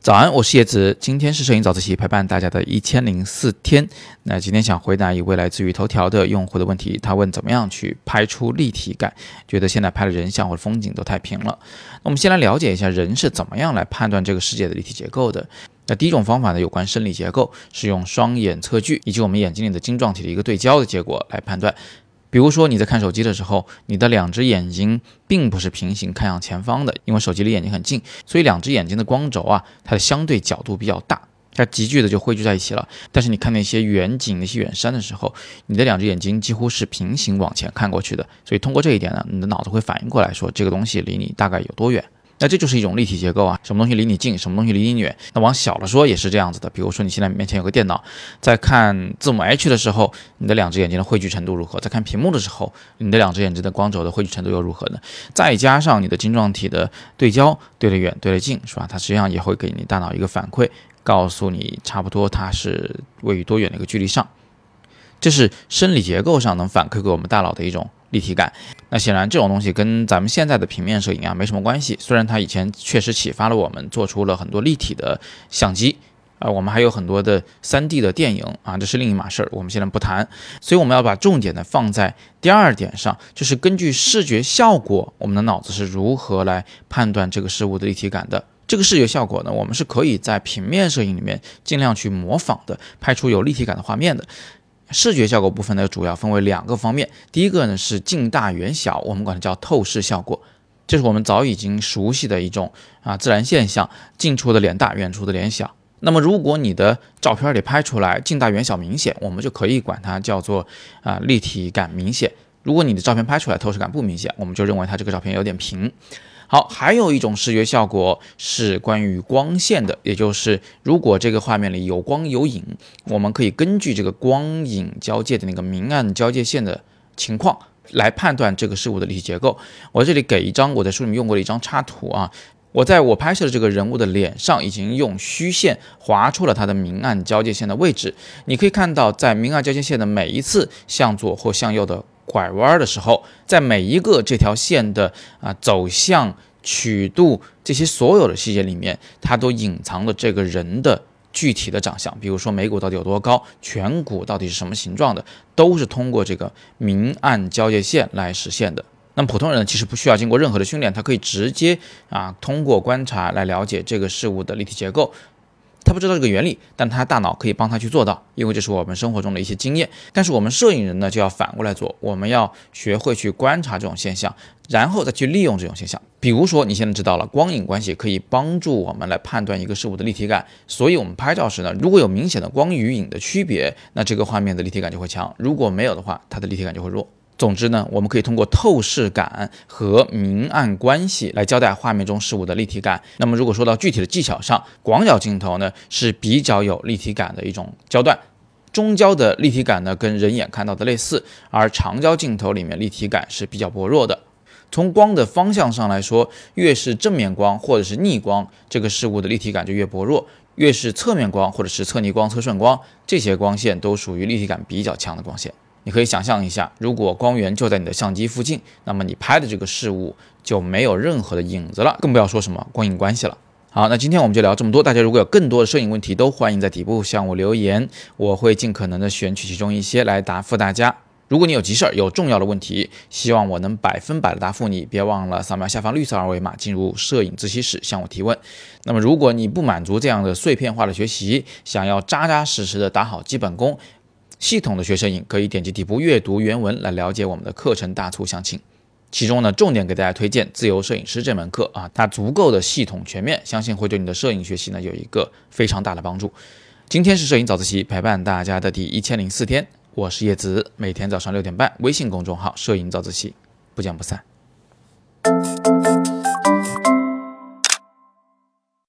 早安，我是叶子，今天是摄影早自习陪伴大家的一千零四天。那今天想回答一位来自于头条的用户的问题，他问怎么样去拍出立体感，觉得现在拍的人像或者风景都太平了。那我们先来了解一下人是怎么样来判断这个世界的立体结构的。那第一种方法呢，有关生理结构，是用双眼测距以及我们眼睛里的晶状体的一个对焦的结果来判断。比如说你在看手机的时候，你的两只眼睛并不是平行看向前方的，因为手机离眼睛很近，所以两只眼睛的光轴啊，它的相对角度比较大，它急剧的就汇聚在一起了。但是你看那些远景、那些远山的时候，你的两只眼睛几乎是平行往前看过去的，所以通过这一点呢，你的脑子会反应过来说这个东西离你大概有多远。那这就是一种立体结构啊，什么东西离你近，什么东西离你远。那往小了说也是这样子的，比如说你现在面前有个电脑，在看字母 H 的时候，你的两只眼睛的汇聚程度如何？在看屏幕的时候，你的两只眼睛的光轴的汇聚程度又如何呢？再加上你的晶状体的对焦，对得远，对得近，是吧？它实际上也会给你大脑一个反馈，告诉你差不多它是位于多远的一个距离上。这是生理结构上能反馈给我们大脑的一种。立体感，那显然这种东西跟咱们现在的平面摄影啊没什么关系。虽然它以前确实启发了我们，做出了很多立体的相机，啊，我们还有很多的 3D 的电影啊，这是另一码事儿，我们现在不谈。所以我们要把重点呢放在第二点上，就是根据视觉效果，我们的脑子是如何来判断这个事物的立体感的。这个视觉效果呢，我们是可以在平面摄影里面尽量去模仿的，拍出有立体感的画面的。视觉效果部分呢，主要分为两个方面。第一个呢是近大远小，我们管它叫透视效果，这是我们早已经熟悉的一种啊自然现象，近处的脸大，远处的脸小。那么如果你的照片里拍出来近大远小明显，我们就可以管它叫做啊立体感明显。如果你的照片拍出来透视感不明显，我们就认为它这个照片有点平。好，还有一种视觉效果是关于光线的，也就是如果这个画面里有光有影，我们可以根据这个光影交界的那个明暗交界线的情况来判断这个事物的立体结构。我这里给一张我在书里面用过的一张插图啊，我在我拍摄的这个人物的脸上已经用虚线划出了它的明暗交界线的位置，你可以看到在明暗交界线的每一次向左或向右的。拐弯的时候，在每一个这条线的啊走向、曲度这些所有的细节里面，它都隐藏了这个人的具体的长相。比如说眉骨到底有多高，颧骨到底是什么形状的，都是通过这个明暗交界线来实现的。那么普通人其实不需要经过任何的训练，他可以直接啊通过观察来了解这个事物的立体结构。他不知道这个原理，但他大脑可以帮他去做到，因为这是我们生活中的一些经验。但是我们摄影人呢，就要反过来做，我们要学会去观察这种现象，然后再去利用这种现象。比如说，你现在知道了光影关系可以帮助我们来判断一个事物的立体感，所以我们拍照时呢，如果有明显的光与影的区别，那这个画面的立体感就会强；如果没有的话，它的立体感就会弱。总之呢，我们可以通过透视感和明暗关系来交代画面中事物的立体感。那么，如果说到具体的技巧上，广角镜头呢是比较有立体感的一种焦段，中焦的立体感呢跟人眼看到的类似，而长焦镜头里面立体感是比较薄弱的。从光的方向上来说，越是正面光或者是逆光，这个事物的立体感就越薄弱；越是侧面光或者是侧逆光、侧顺光，这些光线都属于立体感比较强的光线。你可以想象一下，如果光源就在你的相机附近，那么你拍的这个事物就没有任何的影子了，更不要说什么光影关系了。好，那今天我们就聊这么多。大家如果有更多的摄影问题，都欢迎在底部向我留言，我会尽可能的选取其中一些来答复大家。如果你有急事儿、有重要的问题，希望我能百分百的答复你，别忘了扫描下方绿色二维码进入摄影自习室向我提问。那么如果你不满足这样的碎片化的学习，想要扎扎实实的打好基本功。系统的学摄影，可以点击底部阅读原文来了解我们的课程大促详情。其中呢，重点给大家推荐《自由摄影师》这门课啊，它足够的系统全面，相信会对你的摄影学习呢有一个非常大的帮助。今天是摄影早自习陪伴大家的第一千零四天，我是叶子，每天早上六点半，微信公众号“摄影早自习”，不见不散。